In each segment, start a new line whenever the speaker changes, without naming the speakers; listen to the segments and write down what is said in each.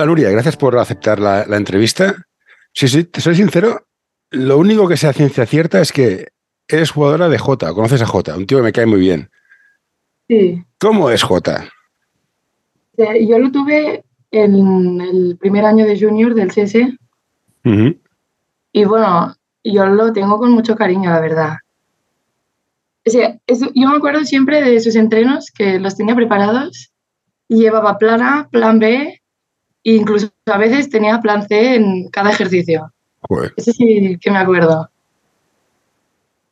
Hola Nuria, gracias por aceptar la, la entrevista. Sí, sí, te soy sincero, lo único que sea ciencia cierta es que eres jugadora de Jota, conoces a Jota, un tío que me cae muy bien.
Sí.
¿Cómo es Jota?
Yo lo tuve en el primer año de junior del CS
Ujú.
y bueno, yo lo tengo con mucho cariño, la verdad. O sea, es- yo me acuerdo siempre de sus entrenos que los tenía preparados y llevaba plan A, plan B e incluso a veces tenía plan C en cada ejercicio.
Joder.
Eso sí que me acuerdo.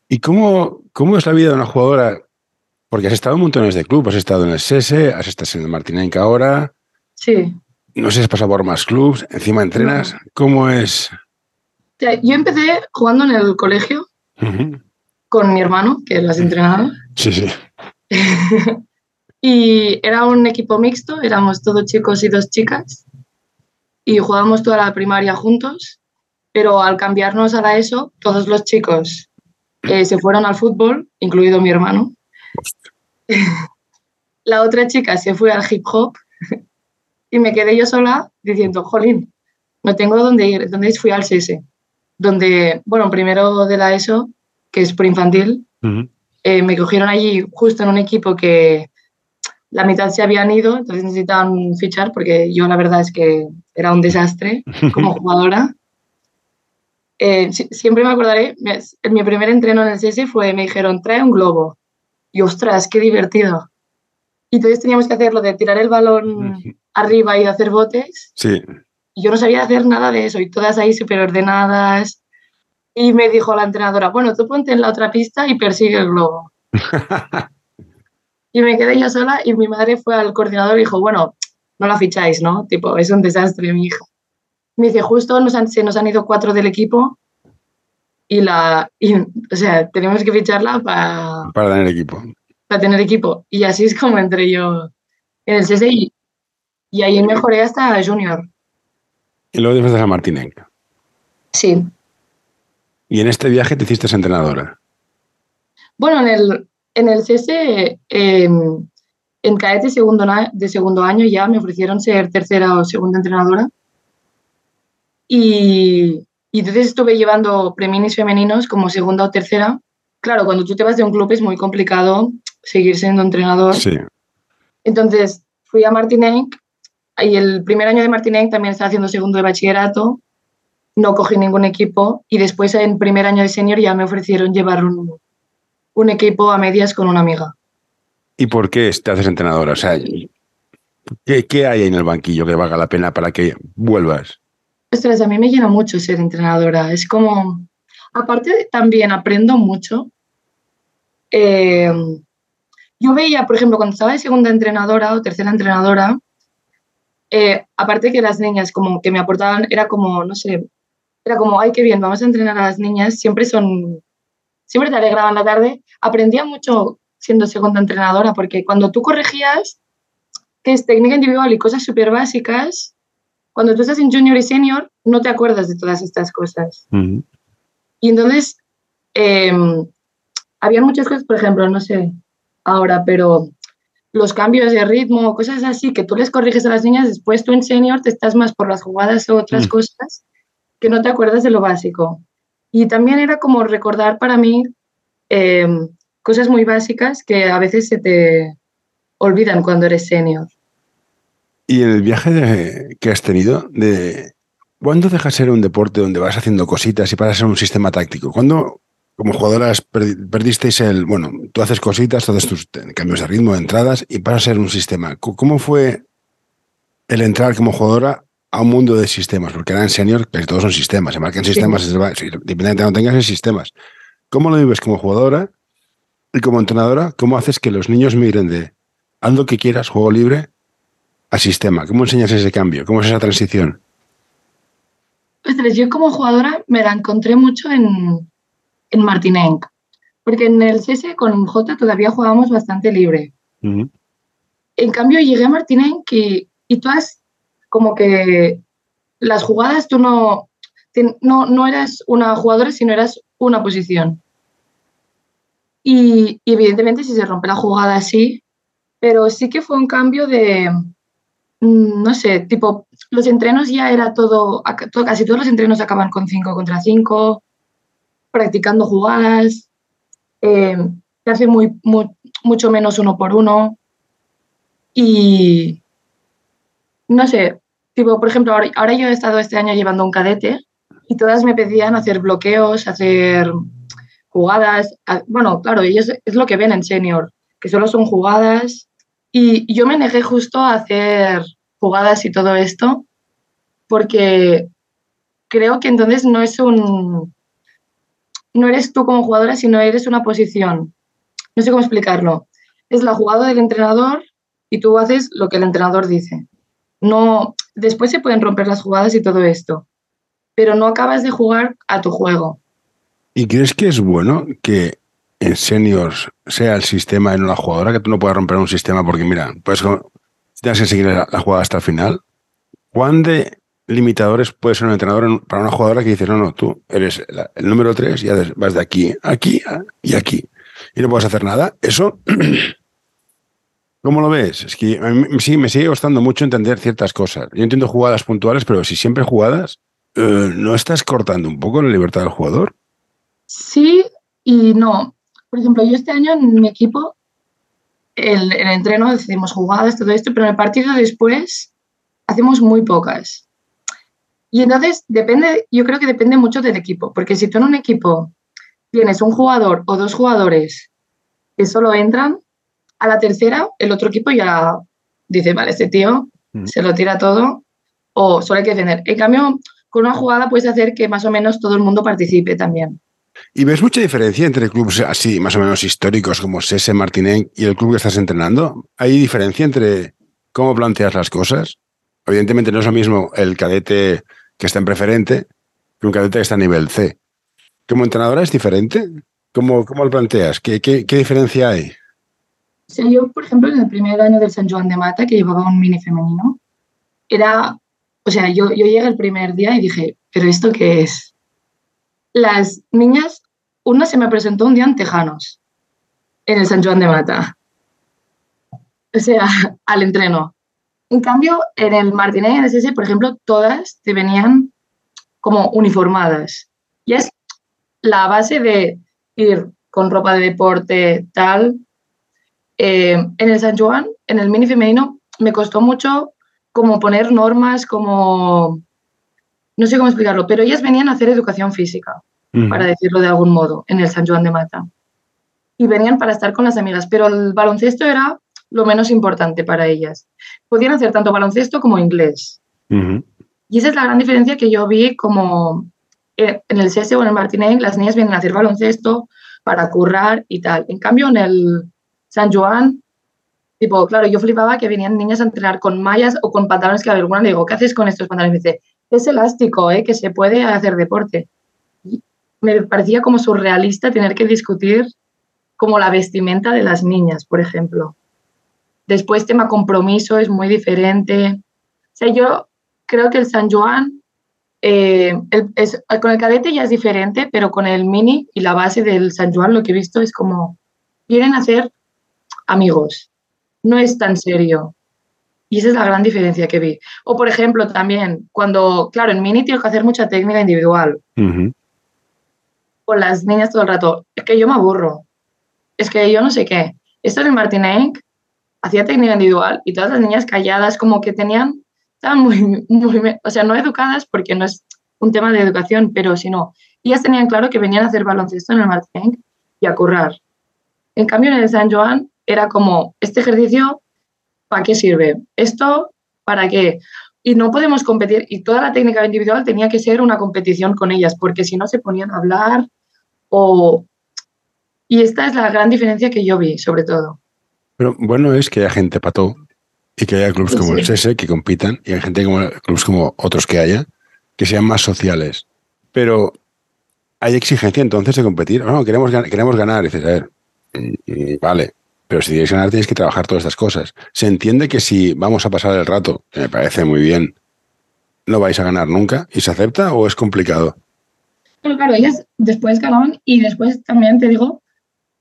¿Y cómo, cómo es la vida de una jugadora? Porque has estado en montones de clubes, has estado en el SESE, has estado en el Martinenca ahora,
Sí.
no sé si has pasado por más clubes, encima entrenas. ¿Cómo es?
O sea, yo empecé jugando en el colegio con mi hermano, que las entrenaba.
Sí, sí.
Y era un equipo mixto, éramos todos chicos y dos chicas. Y jugábamos toda la primaria juntos, pero al cambiarnos a la ESO, todos los chicos eh, se fueron al fútbol, incluido mi hermano. la otra chica se fue al hip hop y me quedé yo sola diciendo, jolín, no tengo dónde ir. ¿Dónde ir? Fui al CS, donde, bueno, primero de la ESO, que es preinfantil,
Ujú.
eh, me cogieron allí justo en un equipo que la mitad se habían ido, entonces necesitaban fichar porque yo la verdad es que era un desastre como jugadora. Eh, si- siempre me acordaré, en mi primer entreno en el CS fue, me dijeron, trae un globo. Y ostras, qué divertido. Y entonces teníamos que hacer lo de tirar el balón arriba y hacer botes.
Sí.
Y yo no sabía hacer nada de eso y todas ahí súper ordenadas. Y me dijo la entrenadora, bueno, tú ponte en la otra pista y persigue el globo. Y me quedé yo sola y mi madre fue al coordinador y dijo, bueno, no la ficháis, ¿no? Tipo, es un desastre, mi hija. Me dice, justo nos han- se nos han ido cuatro del equipo y la, y, o sea, tenemos que ficharla para
Para tener equipo.
tener equipo. Y así es como entré yo en el CSI. Y ahí mejoré hasta junior.
Y luego después de San Martinenca.
Sí.
Y en este viaje te hiciste entrenadora.
Bueno, en el, en el CS, eh, en cadete segundo, de segundo año ya me ofrecieron ser tercera o segunda entrenadora. Y, y entonces estuve llevando preminis femeninos como segunda o tercera. Claro, cuando tú te vas de un club es muy complicado seguir siendo entrenador.
Sí.
Entonces fui a Martinenc y el primer año de Martinenc también estaba haciendo segundo de bachillerato. No cogí ningún equipo y después en primer año de senior ya me ofrecieron llevar un, un equipo a medias con una amiga.
¿Y por qué te haces entrenadora? O sea, ¿qué, qué hay en el banquillo que valga la pena para que vuelvas?
Ostras, a mí me llena mucho ser entrenadora. Es como, aparte también aprendo mucho. Eh, yo veía, por ejemplo, cuando estaba de segunda entrenadora o tercera entrenadora, eh, aparte que las niñas como que me aportaban, era como, no sé, era como, ay, qué bien, vamos a entrenar a las niñas, siempre son, siempre te alegraban la tarde. Aprendía mucho siendo segunda entrenadora, porque cuando tú corregías, que es técnica individual y cosas súper básicas, cuando tú estás en junior y senior, no te acuerdas de todas estas cosas.
Ujú.
Y entonces, eh, había muchas cosas, por ejemplo, no sé ahora, pero los cambios de ritmo, cosas así, que tú les corriges a las niñas, después tú en senior te estás más por las jugadas o otras
Mm.
cosas que no te acuerdas de lo básico. Y también era como recordar para mí eh, cosas muy básicas que a veces se te olvidan cuando eres senior.
Y en el viaje de- que has tenido, de ¿cuándo deja ser un deporte donde vas haciendo cositas y pasas a ser un sistema táctico? ¿Cuándo, como jugadoras, perdi- perdisteis el. Bueno, tú haces cositas, haces tus cambios de ritmo, entradas y pasas a ser un sistema? ¿Cómo fue el entrar como jugadora a un mundo de sistemas? Porque eran senior, que todos son sistemas, se marcan sistemas, se va- si- independientemente de no tengas, es sistemas. ¿Cómo lo vives como jugadora y como entrenadora? ¿Cómo haces que los niños migren de haz lo que quieras, juego libre, a sistema? ¿Cómo enseñas ese cambio? ¿Cómo es esa transición?
Ostras, yo como jugadora me la encontré mucho en, en Martinenc, porque en el CS con J todavía jugábamos bastante libre. En cambio, llegué a Martinenc y, y tú has como que las jugadas tú no, no, no eras una jugadora, sino eras una posición. Y, evidentemente si se rompe la jugada así, pero sí que fue un cambio de, mm, no sé, tipo, los entrenos ya era todo, casi todos los entrenos acaban con 5 contra 5, practicando jugadas, eh, se hace muy, mucho menos uno por uno. Y no sé, tipo, por ejemplo, ahora, ahora yo he estado este año llevando un cadete y todas me pedían hacer bloqueos, hacer jugadas. Bueno, claro, ellos es lo que ven en senior, que solo son jugadas. Y yo me negué justo a hacer jugadas y todo esto, porque creo que entonces no es un. No eres tú como jugadora, sino eres una posición. No sé cómo explicarlo. Es la jugada del entrenador y tú haces lo que el entrenador dice. No, después se pueden romper las jugadas y todo esto, pero no acabas de jugar a tu juego.
¿Y crees que es bueno que en seniors sea el sistema no la jugadora, que tú no puedas romper un sistema porque, mira, pues tienes que seguir la, jugada hasta el final? ¿Cuán de limitadores puede ser un entrenador para una jugadora que dice, no, no, tú eres el número 3 y vas de aquí, aquí y aquí y no puedes hacer nada? Eso, ¿cómo lo ves? Es que a mí sí, me sigue costando mucho entender ciertas cosas. Yo entiendo jugadas puntuales, pero si siempre jugadas, eh, ¿no estás cortando un poco la libertad del jugador?
Sí y no. Por ejemplo, yo este año en mi equipo, el, el entreno decidimos jugadas, todo esto, pero en el partido después hacemos muy pocas. Y entonces depende, yo creo que depende mucho del equipo, porque si tú en un equipo tienes un jugador o dos jugadores que solo entran, a la tercera el otro equipo ya dice, vale, este tío mm. se lo tira todo o solo hay que defender. En cambio, con una jugada puedes hacer que más o menos todo el mundo participe también.
¿Y ves mucha diferencia entre clubes así, más o menos históricos, como Sese, Martinenc y el club que estás entrenando? ¿Hay diferencia entre cómo planteas las cosas? Evidentemente no es lo mismo el cadete que está en preferente que un cadete que está a nivel C. ¿Como entrenadora es diferente? ¿Cómo, cómo lo planteas? ¿Qué, qué, diferencia hay?
yo, por ejemplo, en el primer año del San Juan de Mata, que llevaba un mini femenino, era, o sea, yo, yo llegué el primer día y dije, ¿pero esto qué es? Las niñas, una se me presentó un día en Tejanos, en el San Juan de Mata. O sea, al entreno. En cambio, en el Martínez y en el SS, por ejemplo, todas te venían como uniformadas. Y es la base de ir con ropa de deporte, tal. Eh, en el San Juan, en el mini femenino, me costó mucho como poner normas, como no sé cómo explicarlo, pero ellas venían a hacer educación física, para decirlo de algún modo, en el San Juan de Mata. Y venían para estar con las amigas, pero el baloncesto era lo menos importante para ellas. Podían hacer tanto baloncesto como inglés. Y esa es la gran diferencia que yo vi como en el CS o en el Martinez, las niñas vienen a hacer baloncesto para currar y tal. En cambio, en el San Juan, tipo, claro, yo flipaba que venían niñas a entrenar con mallas o con pantalones que a alguna le digo, ¿qué haces con estos pantalones? Y me dice, es elástico, ¿eh? que se puede hacer deporte. Me parecía como surrealista tener que discutir como la vestimenta de las niñas, por ejemplo. Después tema compromiso es muy diferente. O sea, yo creo que el San Juan, eh, con el cadete ya es diferente, pero con el mini y la base del San Juan lo que he visto es como, vienen a ser amigos. No es tan serio. Y esa es la gran diferencia que vi. O, por ejemplo, también, cuando, claro, en mini tengo que hacer mucha técnica individual. Con las niñas todo el rato. Es que yo me aburro. Es que yo no sé qué. Esto en el Martinenc hacía técnica individual y todas las niñas calladas, como que tenían, estaban muy, o sea, no educadas porque no es un tema de educación, pero si no, ellas tenían claro que venían a hacer baloncesto en el Martinenc y a currar. En cambio, en el San Joan era como, este ejercicio ¿para qué sirve? ¿Esto para qué? Y no podemos competir, y toda la técnica individual tenía que ser una competición con ellas, porque si no se ponían a hablar o... Y esta es la gran diferencia que yo vi, sobre todo.
Pero bueno es que haya gente pató y que haya clubes como el SS que compitan y hay gente como clubes como otros que haya que sean más sociales. Pero hay exigencia entonces de competir. No, queremos, queremos ganar. dices, a ver, vale, pero si quieres ganar tienes que trabajar todas estas cosas. Se entiende que si vamos a pasar el rato, que me parece muy bien, no vais a ganar nunca y se acepta o es complicado.
Claro, ellas después ganaban y después también te digo,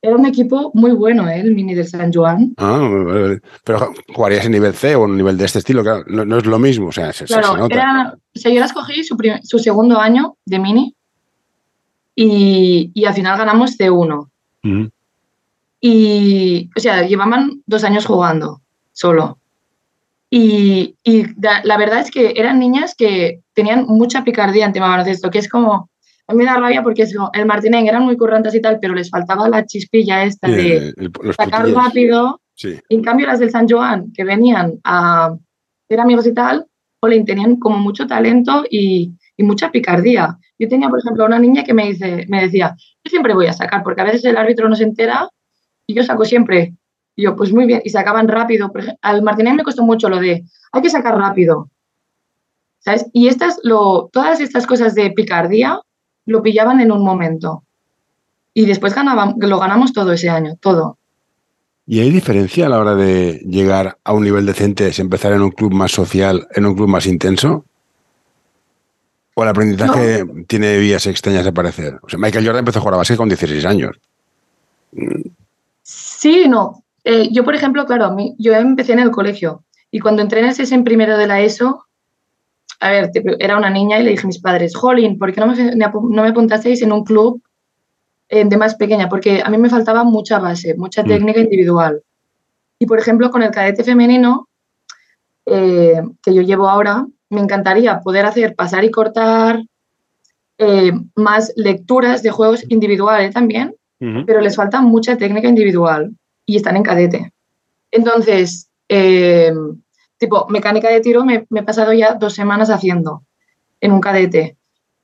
era un equipo muy bueno, ¿eh? el mini del San Juan.
Ah, pero jugarías en nivel C o en nivel de este estilo, claro, no, es lo mismo, o sea, se,
claro, nota. Era, o sea, yo las cogí su, su, segundo año de mini y, y al final ganamos C1. Y, o sea, llevaban dos años jugando solo. Y, y la verdad es que eran niñas que tenían mucha picardía en tema baloncesto, que es como, a mí me da rabia porque el Martinén eran muy currantes y tal, pero les faltaba la chispilla esta de sacar rápido. en cambio, las del San Joan, que venían a ser amigos y tal, Jolín, tenían como mucho talento y, y, mucha picardía. Yo tenía, por ejemplo, una niña que me, dice, me decía, yo siempre voy a sacar, porque a veces el árbitro no se entera y yo saco siempre. Y yo, pues muy bien, y sacaban rápido. Al Martínez me costó mucho lo de, hay que sacar rápido. ¿Sabes? Y estas, lo, todas estas cosas de picardía lo pillaban en un momento. Y después ganaban, lo ganamos todo ese año, todo.
¿Y hay diferencia a la hora de llegar a un nivel decente, si empezar en un club más social, en un club más intenso? ¿O el aprendizaje tiene vías extrañas de aparecer? O sea, Michael Jordan empezó a jugar a base con 16 años.
Sí no. Eh, yo, por ejemplo, claro, yo empecé en el colegio y cuando entré en en primero de la ESO, a ver, era una niña y le dije a mis padres, Jolín, ¿por qué no me, no me apuntasteis en un club eh, de más pequeña? Porque a mí me faltaba mucha base, mucha mm. técnica individual. Y, por ejemplo, con el cadete femenino eh, que yo llevo ahora, me encantaría poder hacer pasar y cortar, más lecturas de juegos individuales también, pero les falta mucha técnica individual y están en cadete. Entonces, eh, tipo, mecánica de tiro me, he pasado ya dos semanas haciendo en un cadete.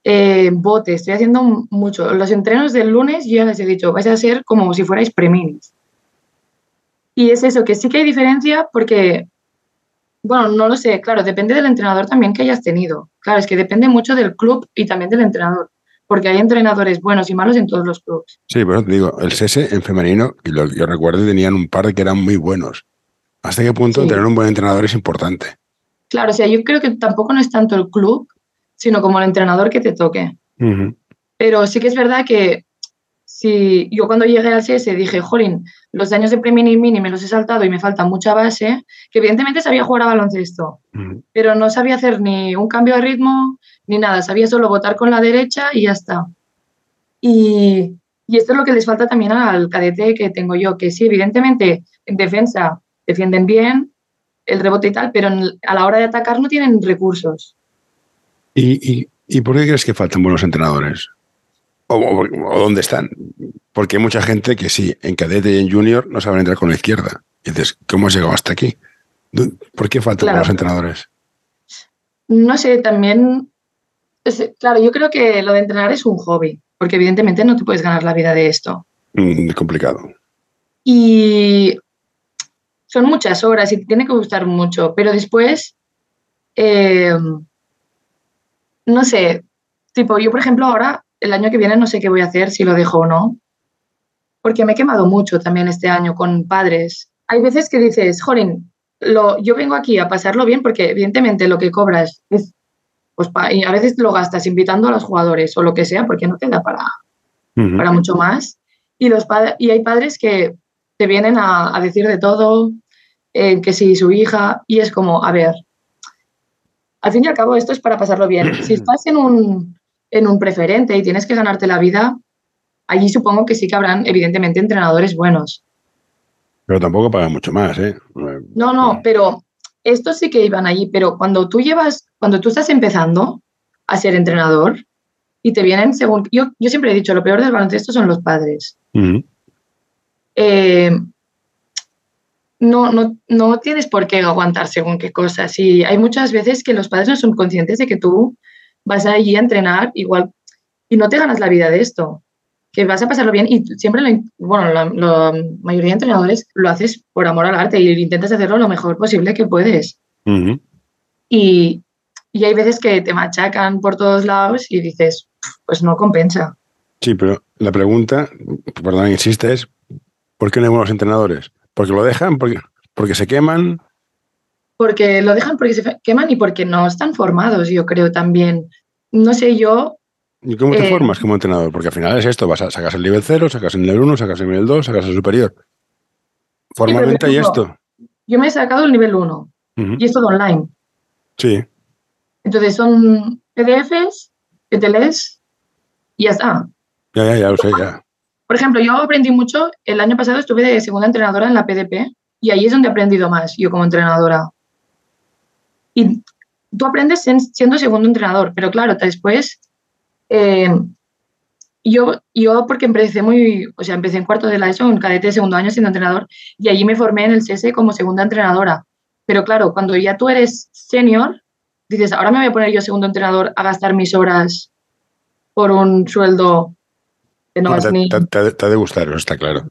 Eh, bote, estoy haciendo mucho. Los entrenos del lunes yo ya les he dicho, vais a ser como si fuerais preminis. Y es eso, que sí que hay diferencia porque, bueno, no lo sé, claro, depende del entrenador también que hayas tenido. Claro, es que depende mucho del club y también del entrenador porque hay entrenadores buenos y malos en todos los clubes.
Sí, pero te digo, el SESE en femenino, y lo, yo recuerdo, tenían un par que eran muy buenos. ¿Hasta qué punto tener un buen entrenador es importante?
Claro, o sea, yo creo que tampoco no es tanto el club, sino como el entrenador que te toque. Pero sí que es verdad que si yo cuando llegué al SESE dije, jolín, los años de pre y mini me los he saltado y me falta mucha base, que evidentemente sabía jugar a baloncesto, pero no sabía hacer ni un cambio de ritmo, ni nada, sabía solo votar con la derecha y ya está. Y, esto es lo que les falta también al cadete que tengo yo, que sí, evidentemente en defensa defienden bien el rebote y tal, pero a la hora de atacar no tienen recursos.
¿Y, por qué crees que faltan buenos entrenadores? ¿O, dónde están? Porque hay mucha gente que sí, en cadete y en junior no saben entrar con la izquierda. Y dices, ¿cómo has llegado hasta aquí? ¿Por qué faltan buenos entrenadores?
No sé, también claro, yo creo que lo de entrenar es un hobby, porque evidentemente no te puedes ganar la vida de esto.
Mm, es complicado.
Y son muchas horas y tiene que gustar mucho, pero después, eh, no sé, tipo, yo por ejemplo ahora, el año que viene no sé qué voy a hacer, si lo dejo o no, porque me he quemado mucho también este año con padres. Hay veces que dices, Jorin, lo, yo vengo aquí a pasarlo bien porque evidentemente lo que cobras es pues y a veces lo gastas invitando a los jugadores o lo que sea, porque no te da para, para mucho más. Y, los y hay padres que te vienen a, decir de todo, eh, que si su hija, y es como, a ver, al fin y al cabo esto es para pasarlo bien. Si estás en un, en un preferente y tienes que ganarte la vida, allí supongo que sí que habrán, evidentemente, entrenadores buenos.
Pero tampoco pagan mucho más, ¿eh?
No, no, pero estos sí que iban allí, pero cuando tú llevas, cuando tú estás empezando a ser entrenador y te vienen según, yo, yo siempre he dicho, lo peor del baloncesto son los padres. Eh, no, no, no tienes por qué aguantar según qué cosas. Y hay muchas veces que los padres no son conscientes de que tú vas allí a entrenar igual y no te ganas la vida de esto que vas a pasarlo bien y siempre, lo, bueno, la, mayoría de entrenadores lo haces por amor al arte y intentas hacerlo lo mejor posible que puedes. Y Y hay veces que te machacan por todos lados y dices, pues no compensa.
Sí, pero la pregunta, perdón, insiste, es ¿por qué no hay buenos entrenadores? ¿Porque lo dejan? ¿Porque, porque se queman?
Porque lo dejan porque se queman y porque no están formados, yo creo también. No sé, yo
¿Y cómo te
Eh,
formas como entrenador? Porque al final es esto, vas a, sacas el nivel 0, sacas el nivel 1, sacas el nivel 2, sacas el superior. Formalmente hay esto.
Yo me he sacado el nivel 1
Ujú.
y es todo online.
Sí,
Entonces son PDFs que te lees y ya está.
ya, ya, ya lo sé, ya.
Por ejemplo, yo aprendí mucho, el año pasado estuve de segunda entrenadora en la PDP y ahí es donde he aprendido más, yo como entrenadora. Y tú aprendes en- siendo segundo entrenador, pero claro, después, eh, yo, yo porque empecé muy, o sea, empecé en cuarto de la ESO, en cadete de segundo año siendo entrenador, y allí me formé en el CS como segunda entrenadora. Pero claro, cuando ya tú eres senior, dices, ahora me voy a poner yo segundo entrenador a gastar mis horas por un sueldo que no,
No,
es
te,
ni...
te- te- te ha de gustar, está claro.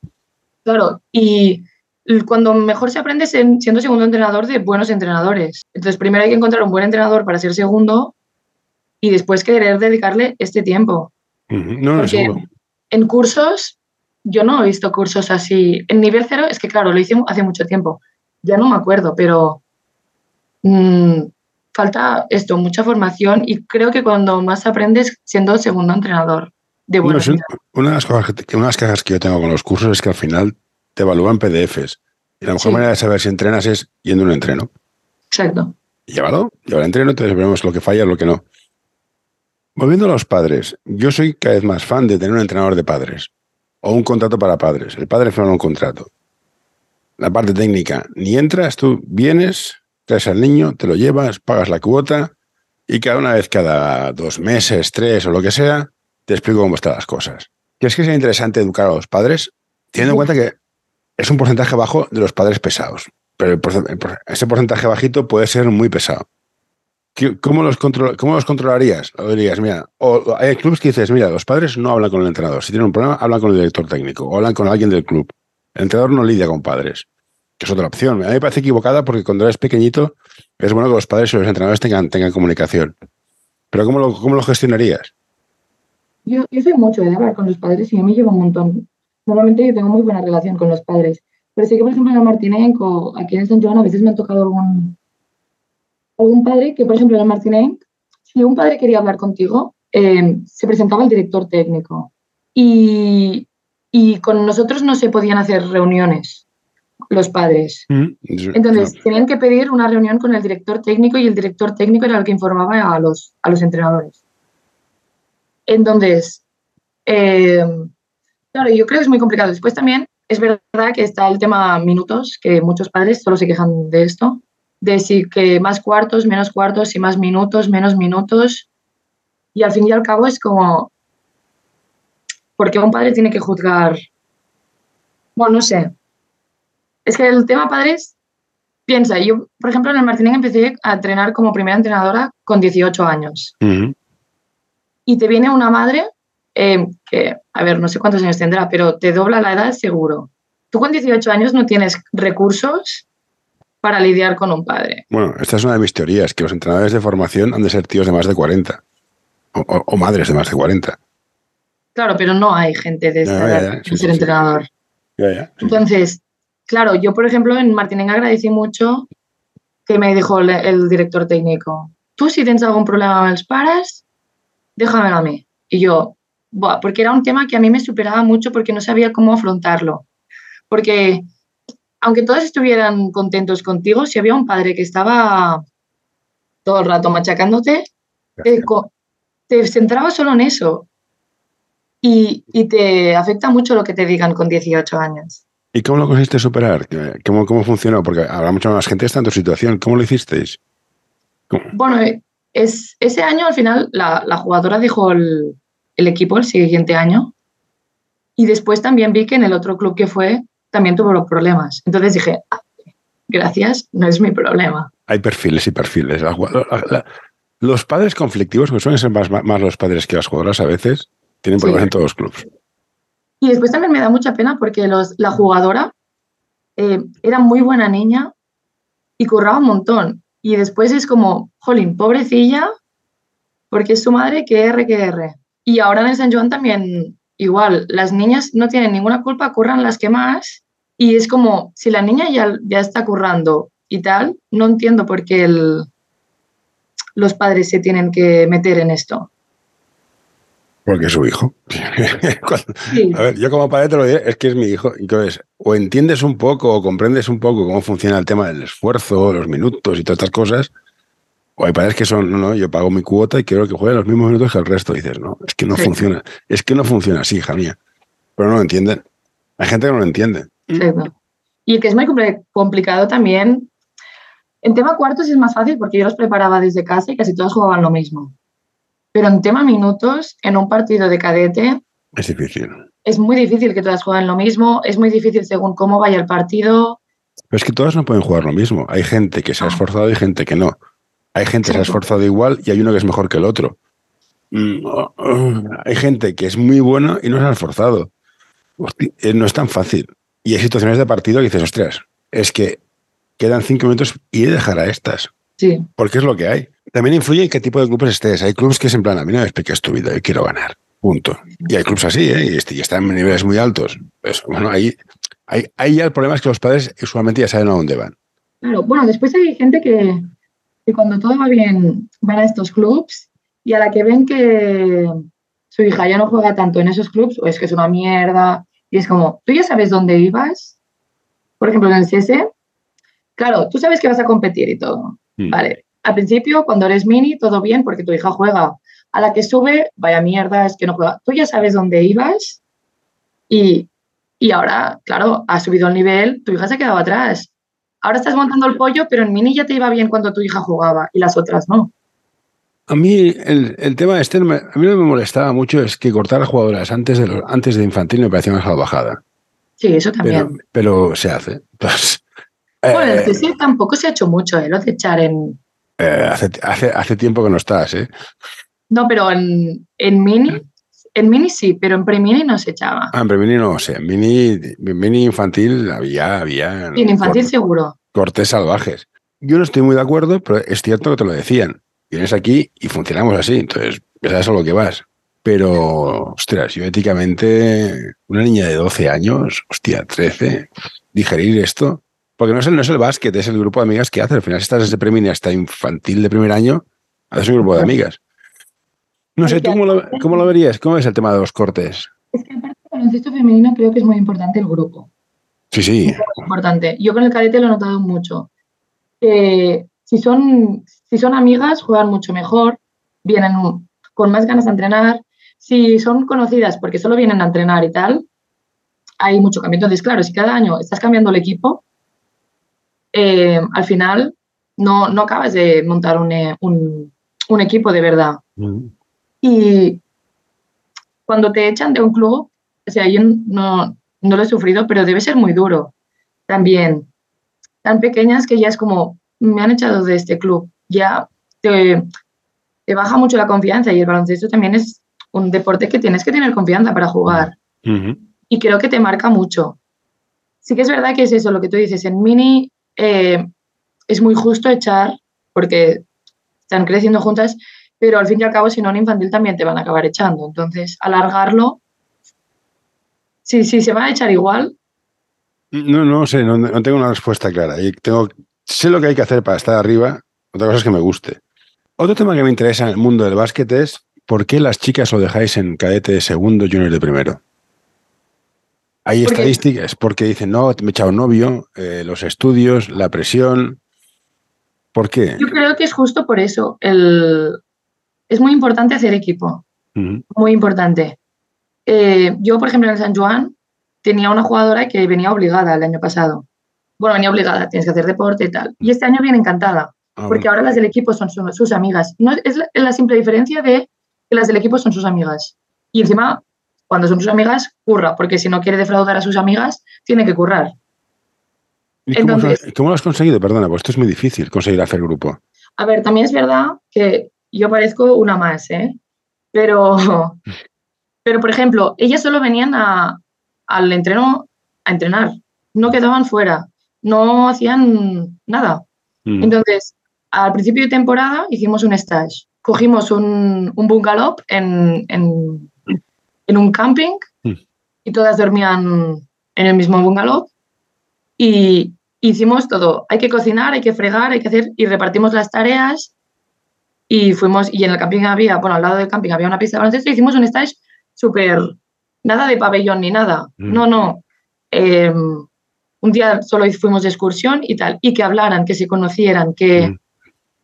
Claro, y cuando mejor se aprende es en- siendo segundo entrenador de buenos entrenadores. Entonces, primero hay que encontrar un buen entrenador para ser segundo y después querer dedicarle este tiempo.
Ujú. No, no, seguro.
en cursos, yo no he visto cursos así. En nivel cero, es que claro, lo hice hace mucho tiempo. Ya no me acuerdo, pero mm, falta esto, mucha formación y creo que cuando más aprendes siendo segundo entrenador de
No, una, de las cosas que, te- una de las quejas que yo tengo con los cursos es que al final te evalúan PDFs. Y la mejor
Sí.
manera de saber si entrenas es yendo a un entreno.
Exacto.
Llévalo, lleva el entreno, entonces veremos lo que falla, lo que no. Volviendo a los padres, yo soy cada vez más fan de tener un entrenador de padres o un contrato para padres. El padre firma un contrato. La parte técnica, ni entras, tú vienes, traes al niño, te lo llevas, pagas la cuota y cada una vez, cada dos meses, tres o lo que sea, te explico cómo están las cosas. ¿Crees que sea interesante educar a los padres? Teniendo en cuenta que es un porcentaje bajo de los padres pesados, pero ese porcentaje bajito puede ser muy pesado. ¿Qué- ¿Cómo los, control- ¿Cómo los controlarías? O dirías, mira, o hay clubes que dices, mira, los padres no hablan con el entrenador. Si tienen un problema, hablan con el director técnico o hablan con alguien del club. El entrenador no lidia con padres, que es otra opción. A mí me parece equivocada porque cuando eres pequeñito es bueno que los padres y los entrenadores tengan, comunicación. Pero ¿cómo lo, cómo lo gestionarías?
Yo, yo soy mucho de hablar con los padres y a mí lleva un montón. Normalmente yo tengo muy buena relación con los padres. Pero sí que, por ejemplo, en el Martinenco, aquí en San Joan, a veces me ha tocado algún, algún padre que, por ejemplo, en el Martinenc, si un padre quería hablar contigo, eh, se presentaba el director técnico. Y, y con nosotros no se podían hacer reuniones, los padres. Entonces, tenían que pedir una reunión con el director técnico y el director técnico era el que informaba a los, a los entrenadores. Entonces, eh, claro, yo creo que es muy complicado. Después también es verdad que está el tema minutos, que muchos padres solo se quejan de esto, de si que más cuartos, menos cuartos, si más minutos, menos minutos. Y al fin y al cabo es como, ¿por qué un padre tiene que juzgar? Bueno, no sé. Es que el tema padres, piensa, yo, por ejemplo, en el Martínez empecé a entrenar como primera entrenadora con 18 años.
Ujú.
Y te viene una madre eh, que, a ver, no sé cuántos años tendrá, pero te dobla la edad seguro. Tú con 18 años no tienes recursos para lidiar con un padre.
Bueno, esta es una de mis teorías, que los entrenadores de formación han de ser tíos de más de 40 o, o- o madres de más de 40.
Claro, pero no hay gente de esta
Ya, ya,
edad
ya, sí, sí,
ser
sí.
entrenador.
Ya, ya.
Entonces, claro, yo, por ejemplo, en Martinenga agradecí mucho que me dijo el, el director técnico, tú si tienes algún problema amb els pares, déjamelo a mí. Y yo, buah, porque era un tema que a mí me superaba mucho porque no sabía cómo afrontarlo. Porque aunque todos estuvieran contentos contigo, si había un padre que estaba todo el rato machacándote, te, te centrabas solo en eso. Y, y te afecta mucho lo que te digan con 18 años.
¿Y cómo lo conseguiste superar? ¿Cómo, cómo funcionó? Porque habrá mucha más gente que está en tu situación. ¿Cómo lo hicisteis? ¿Cómo?
Bueno, eh, es, ese año al final la, la jugadora dejó el, el equipo el siguiente año y después también vi que en el otro club que fue también tuvo los problemas. Entonces dije, "Ah, gracias, no es mi problema.
Hay perfiles y perfiles. La la- los padres conflictivos, que suelen ser más, más los padres que las jugadoras a veces, tienen
Sí.
problemas en todos los clubes.
Y después también me da mucha pena porque los, la jugadora eh, era muy buena niña y curraba un montón. Y después es como, jolín, pobrecilla, porque es su madre que R que R. Y ahora en San Juan también igual, las niñas no tienen ninguna culpa, curran las que más. Y es como, si la niña ya, ya está currando y tal, no entiendo por qué los padres se tienen que meter en esto.
Porque es su hijo. A ver, yo como padre te lo diré, es que es mi hijo. Entonces, o entiendes un poco o comprendes un poco cómo funciona el tema del esfuerzo, los minutos y todas estas cosas, o hay padres que son, no, no, yo pago mi cuota y quiero que juegue los mismos minutos que el resto. dices, no, es que no funciona. Es que no funciona así, hija mía. Pero no lo entienden. Hay gente que no lo entiende.
Y que es muy complicado también. En tema cuartos es más fácil porque yo los preparaba desde casa y casi todos jugaban lo mismo. Pero en tema minutos, en un partido de cadete.
Es difícil.
Es muy difícil que todas jueguen lo mismo. Es muy difícil según cómo vaya el partido.
Pero es que todas no pueden jugar lo mismo. Hay gente que se ha ah. esforzado y gente que no. Hay gente que se ha esforzado igual y hay uno que es mejor que el otro. Mm, oh, oh. Hay gente que es muy buena y no se ha esforzado. Eh, no es tan fácil. Y hay situaciones de partido que dices, ostras, es que quedan cinco minutos y he de dejar a estas.
Sí.
Porque es lo que hay. También influye en qué tipo de clubes estés. Hay clubes que es en plan, a mí no me expliques tu vida, yo quiero ganar. Punto. Y hay clubes así, ¿eh? y, están en niveles muy altos. Pues, bueno, ahí, ahí, ya el problema es que los padres usualmente ya saben a dónde van.
Claro, bueno, después hay gente que, cuando todo va bien van a estos clubs y a la que ven que su hija ya no juega tanto en esos clubs o es que es una mierda y es como, tú ya sabes dónde ibas, por ejemplo en el CS, claro, tú sabes que vas a competir y todo, mm. vale. Al principio, cuando eres mini, todo bien porque tu hija juega. A la que sube, vaya mierda, es que no juega. Tú ya sabes dónde ibas y, y ahora, claro, ha subido el nivel, tu hija se ha quedado atrás. Ahora estás montando el pollo, pero en mini ya te iba bien cuando tu hija jugaba y las otras no.
A mí el, tema este, a mí no me molestaba mucho es que cortar a jugadoras antes de, antes de infantil me parecía una bajada.
Sí, eso también.
Pero, se hace.
Bueno, eh, sí, tampoco se ha hecho mucho, ¿eh? Lo de echar en...
Eh, hace, hace, hace, tiempo que no estás, ¿eh?
No, pero en, en mini en mini sí, pero en pre-mini no se echaba.
Ah, en pre-mini no, sé. en mini, mini infantil había... había
en infantil seguro.
Cortes salvajes. Yo no estoy muy de acuerdo, pero es cierto que te lo decían. Vienes aquí y funcionamos así, entonces sabes a lo que vas. Pero, ostras, yo éticamente, una niña de 12 años, hostia, 13, digerir esto, porque no es el, no es el básquet, es el grupo de amigas que hace. Al final, si estás desde pre-mini hasta infantil de primer año, haces un grupo de amigas. No sé, ¿tú cómo lo, verías? ¿Cómo es el tema de los cortes?
Es que aparte del baloncesto femenino creo que es muy importante el grupo.
Sí, sí.
Es importante. Yo con el cadete lo he notado mucho. si, son, si son amigas, juegan mucho mejor, vienen con más ganas de entrenar. Si son conocidas porque solo vienen a entrenar y tal, hay mucho cambio. Entonces, claro, si cada año estás cambiando el equipo, eh, al final no, no acabas de montar un, eh, equipo de verdad. Mm. Y cuando te echan de un club, o sea, yo no, no lo he sufrido, pero debe ser muy duro también. Tan pequeñas que ya es como, me han echado de este club. Ya te, te baja mucho la confianza y el baloncesto también es un deporte que tienes que tener confianza para jugar. Y creo que te marca mucho. Sí que es verdad que es eso lo que tú dices. En mini eh, es muy justo echar porque están creciendo juntas, pero al fin y al cabo, si no en infantil también te van a acabar echando. Entonces, alargarlo, sí, sí, se va a echar igual.
No, no sé, no, tengo una respuesta clara. tengo, sé lo que hay que hacer para estar arriba, otra cosa es que me guste. Otro tema que me interesa en el mundo del básquet es por qué las chicas lo dejáis en cadete de segundo, junior de primero. Hay estadísticas porque dicen, no, me he echado novio, eh, los estudios, la presión. ¿Por qué?
Yo creo que es justo por eso. El, es muy importante hacer equipo, muy importante. Eh, yo, por ejemplo, en San Juan tenía una jugadora que venía obligada el año pasado. Bueno, venía obligada, tienes que hacer deporte y tal. Y este año viene encantada, ah, porque ahora las del equipo son sus, amigas. No, es la, simple diferencia de que las del equipo son sus amigas. Y encima, cuando son sus amigas, curra, porque si no quiere defraudar a sus amigas, tiene que currar.
¿Y cómo, ¿Cómo lo has conseguido? Perdona, pues esto es muy difícil conseguir hacer grupo.
A ver, también es verdad que yo parezco una más, ¿eh? Pero, pero por ejemplo, ellas solo venían a, al entreno a entrenar, no quedaban fuera, no hacían nada. Mm. Entonces, al principio de temporada hicimos un stage. Cogimos un, un bungalow en, en, en un camping
Mm.
y todas dormían en el mismo bungalow y hicimos todo. Hay que cocinar, hay que fregar, hay que hacer y repartimos las tareas y fuimos y en el camping había, bueno, al lado del camping había una pista de baloncesto y hicimos un stage súper, nada de pabellón ni nada.
Mm.
No, no. Eh, un día solo fuimos de excursión y tal, y que hablaran, que se conocieran, que,
Mm.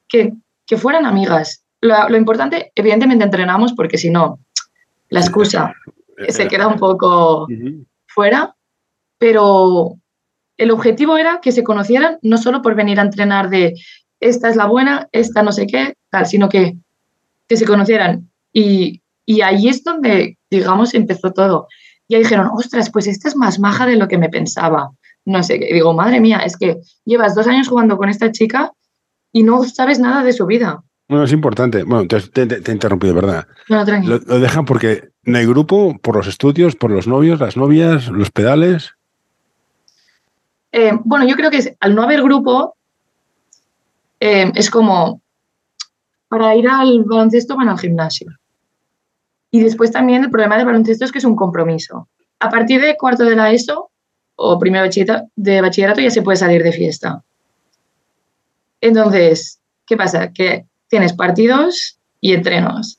que, que fueran amigas. Lo, lo importante, evidentemente entrenamos porque si no, la excusa se queda un poco fuera, pero el objetivo era que se conocieran no solo por venir a entrenar de esta es la buena, esta no sé qué, tal, sino que, que se conocieran. Y, y ahí es donde, digamos, empezó todo. Y ahí dijeron, ostras, pues esta es más maja de lo que me pensaba. No sé, qué. Y digo, madre mía, es que llevas dos años jugando con esta chica y no sabes nada de su vida.
Bueno, es importante. Bueno, te, te- te he interrumpido, ¿verdad?
No, tranquilo.
Lo, lo dejan porque no hay grupo, por los estudios, por los novios, las novias, los pedales.
Eh, bueno, yo creo que es- al no haber grupo, eh, es como para ir al baloncesto van al gimnasio. Y después también el problema del baloncesto es que es un compromiso. A partir de cuarto de la ESO o primero de bachillerato ya se puede salir de fiesta. Entonces, ¿qué pasa? Que tienes partidos y entrenos.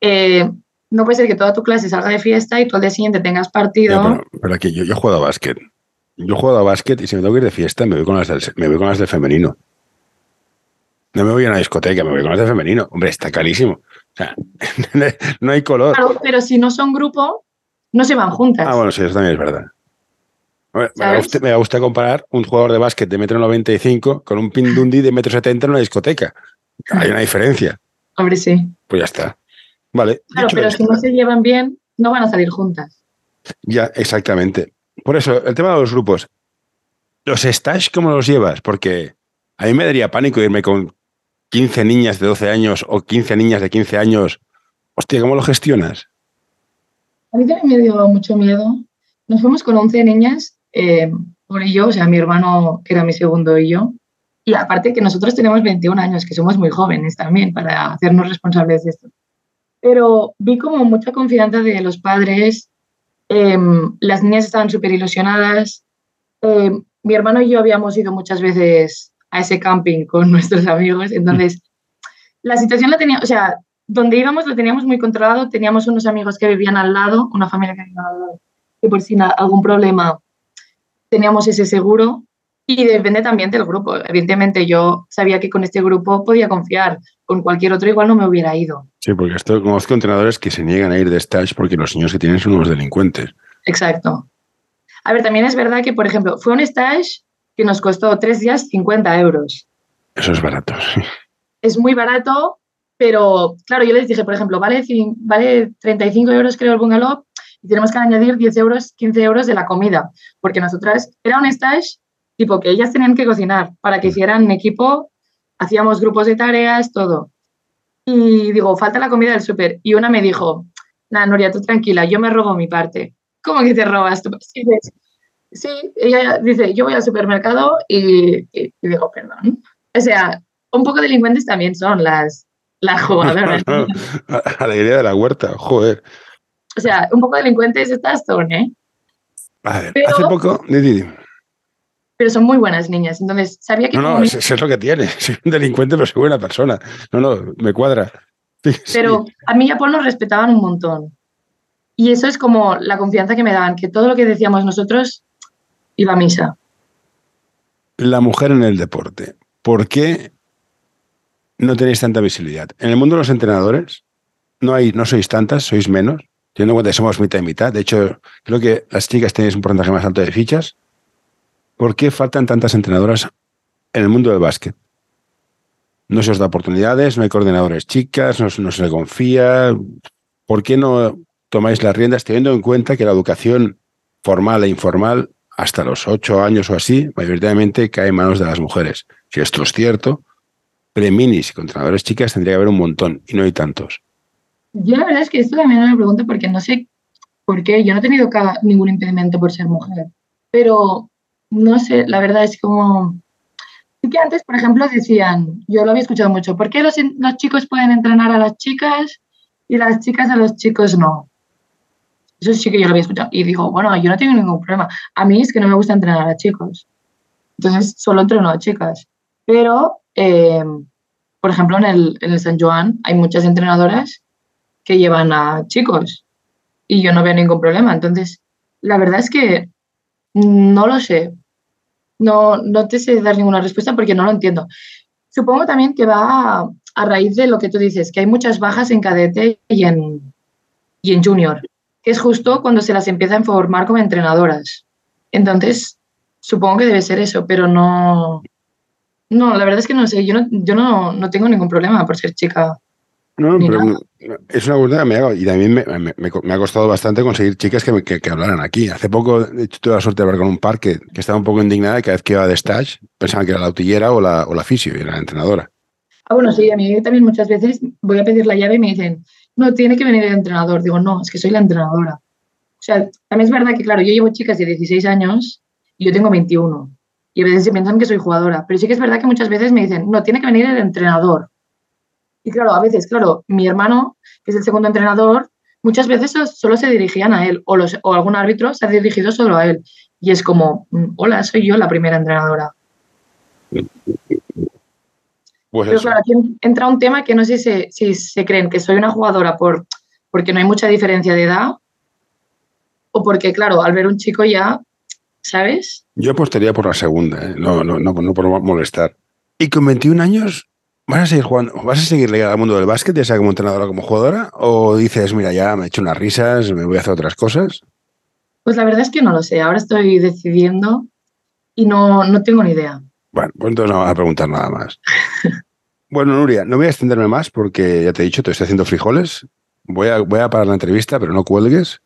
Eh, no puede ser que toda tu clase salga de fiesta y tú al día siguiente tengas partido.
Ya, pero, pero aquí yo, yo he jugado a básquet. Yo he jugado a básquet y si me tengo que ir de fiesta, me voy con las del, me voy con las del femenino. No me voy a una discoteca, me voy con las del femenino. Hombre, está carísimo. O sea, no hay color.
Claro, pero si no son grupo, no se van juntas.
Ah, bueno, sí, eso también es verdad. Me gusta comparar un jugador de básquet de metro 95 con un pindundi de metro 70 en una discoteca. Hay una diferencia.
Hombre, sí.
Pues ya está. Vale.
Claro, pero si no se llevan bien, no van a salir juntas.
Ya, exactamente. Por eso, el tema de los grupos. ¿Los stash cómo los llevas? Porque a mí me daría pánico irme con 15 niñas de 12 años o 15 niñas de 15 años. Hostia, ¿cómo lo gestionas?
A mí también me dio mucho miedo. Nos fuimos con 11 niñas, eh, por y yo, o sea, mi hermano, que era mi segundo, y yo. Y aparte que nosotros tenemos 21 años, que somos muy jóvenes también para hacernos responsables de esto. Pero vi como mucha confianza de los padres, eh, las niñas estaban súper ilusionadas. Eh, mi hermano y yo habíamos ido muchas veces a ese camping con nuestros amigos, entonces la situación la tenía, o sea, donde íbamos lo teníamos muy controlado, teníamos unos amigos que vivían al lado, una familia que vivía al lado, que por si algún problema teníamos ese seguro y depende también del grupo. Evidentemente yo sabía que con este grupo podía confiar, con cualquier otro igual no me hubiera ido.
Sí, porque esto conozco entrenadores que se niegan a ir de stash porque los niños que tienen son unos delincuentes.
Exacto. A ver, también es verdad que, por ejemplo, fue un stage que nos costó tres días 50 euros.
Eso es barato. sí.
es muy barato, pero claro, yo les dije, por ejemplo, vale, vale 35 euros creo el bungalow y tenemos que añadir 10 euros, 15 euros de la comida, porque nosotras era un stage tipo que ellas tenían que cocinar para que hicieran equipo, hacíamos grupos de tareas, todo. Y digo, falta la comida del súper. Y una me dijo, nada, Nuria, tú tranquila, yo me robo mi parte. ¿Cómo que te robas parte? Sí, dices, sí, ella dice, yo voy al supermercado y, y- y digo, perdón. O sea, un poco delincuentes también son las, las jugadoras.
Alegría de la huerta, joder.
O sea, un poco delincuentes estas son, ¿eh?
A ver,
Pero-
hace poco.
Pero son muy buenas niñas. Entonces, sabía que...
No, no, eso es lo que tiene. Soy un delincuente, pero soy buena persona. No, no, me cuadra.
Pero a mí y a Paul nos respetaban un montón. Y eso es como la confianza que me daban, que todo lo que decíamos nosotros iba a misa.
La mujer en el deporte. ¿Por qué no tenéis tanta visibilidad? En el mundo de los entrenadores no hay, no sois tantas, sois menos. Teniendo en cuenta que somos mitad y mitad. De hecho, creo que las chicas tenéis un porcentaje más alto de fichas. ¿Por qué faltan tantas entrenadoras en el mundo del básquet? No se os da oportunidades, no hay coordinadores chicas, no, se- le confía. ¿Por qué no tomáis las riendas teniendo en cuenta que la educación formal e informal hasta los ocho años o así, mayoritariamente cae en manos de las mujeres? Si esto es cierto, preminis y entrenadores chicas tendría que haber un montón y no hay tantos.
Yo la verdad es que esto también me lo pregunto porque no sé por qué. Yo no he tenido ningún impedimento por ser mujer. Pero no sé, la verdad es como... Que antes, por ejemplo, decían, yo lo había escuchado mucho, ¿por qué los, los chicos pueden entrenar a las chicas y las chicas a los chicos no? Eso sí que yo lo había escuchado. Y digo, bueno, yo no tengo ningún problema. A mí es que no me gusta entrenar a chicos. Entonces, solo entreno a chicas. Pero, eh, por ejemplo, en el, en el San Joan hay muchas entrenadoras que llevan a chicos y yo no veo ningún problema. Entonces, la verdad es que no lo sé. No, no te sé dar ninguna respuesta porque no lo entiendo. Supongo también que va a, raíz de lo que tú dices, que hay muchas bajas en cadete y en, y en junior, que es justo cuando se las empieza a formar como entrenadoras. Entonces, supongo que debe ser eso, pero no, no, la verdad es que no sé, yo no, yo no, no tengo ningún problema por ser chica.
No, pero
nada.
es una pregunta que me hago y también me, me- ha costado bastante conseguir chicas que, que, que hablaran aquí. Hace poco, de hecho, tuve la suerte de hablar con un par que, que estaba un poco indignada y cada vez que iba de stage pensaban que era la autillera o la, o la fisio y era la entrenadora.
Ah, bueno, sí, a mí también muchas veces voy a pedir la llave y me dicen, no, tiene que venir el entrenador. Digo, no, es que soy la entrenadora. O sea, también es verdad que, claro, yo llevo chicas de 16 años y yo tengo 21. Y a veces se piensan que soy jugadora. Pero sí que es verdad que muchas veces me dicen, no, tiene que venir el entrenador. Y claro, a veces, claro, mi hermano, que es el segundo entrenador, muchas veces so- solo se dirigían a él o, los, o algún árbitro se ha dirigido solo a él. Y es como, mm, hola, soy yo la primera entrenadora.
Pues
Pero
eso.
claro, aquí en- entra un tema que no sé si, si se creen que soy una jugadora por, porque no hay mucha diferencia de edad o porque, claro, al ver un chico ya, ¿sabes?
Yo apostaría por la segunda, ¿eh? no, no, no, no por molestar. Y con 21 años, ¿vas a seguir jugando? ¿Vas a seguir ligada al mundo del básquet, ya sea como entrenadora o como jugadora? ¿O dices, mira, ya me he hecho unas risas, me voy a hacer otras cosas?
Pues la verdad es que no lo sé. Ahora estoy decidiendo y no, no tengo ni idea.
Bueno, pues entonces no vas a preguntar nada más. Bueno, Nuria, no voy a extenderme más porque ya te he dicho, te estoy haciendo frijoles. Voy a, voy a parar la entrevista, pero no cuelgues.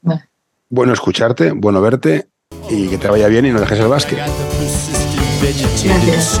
Vale.
Bueno escucharte, bueno verte y que te vaya bien y no dejes el básquet.
Gracias.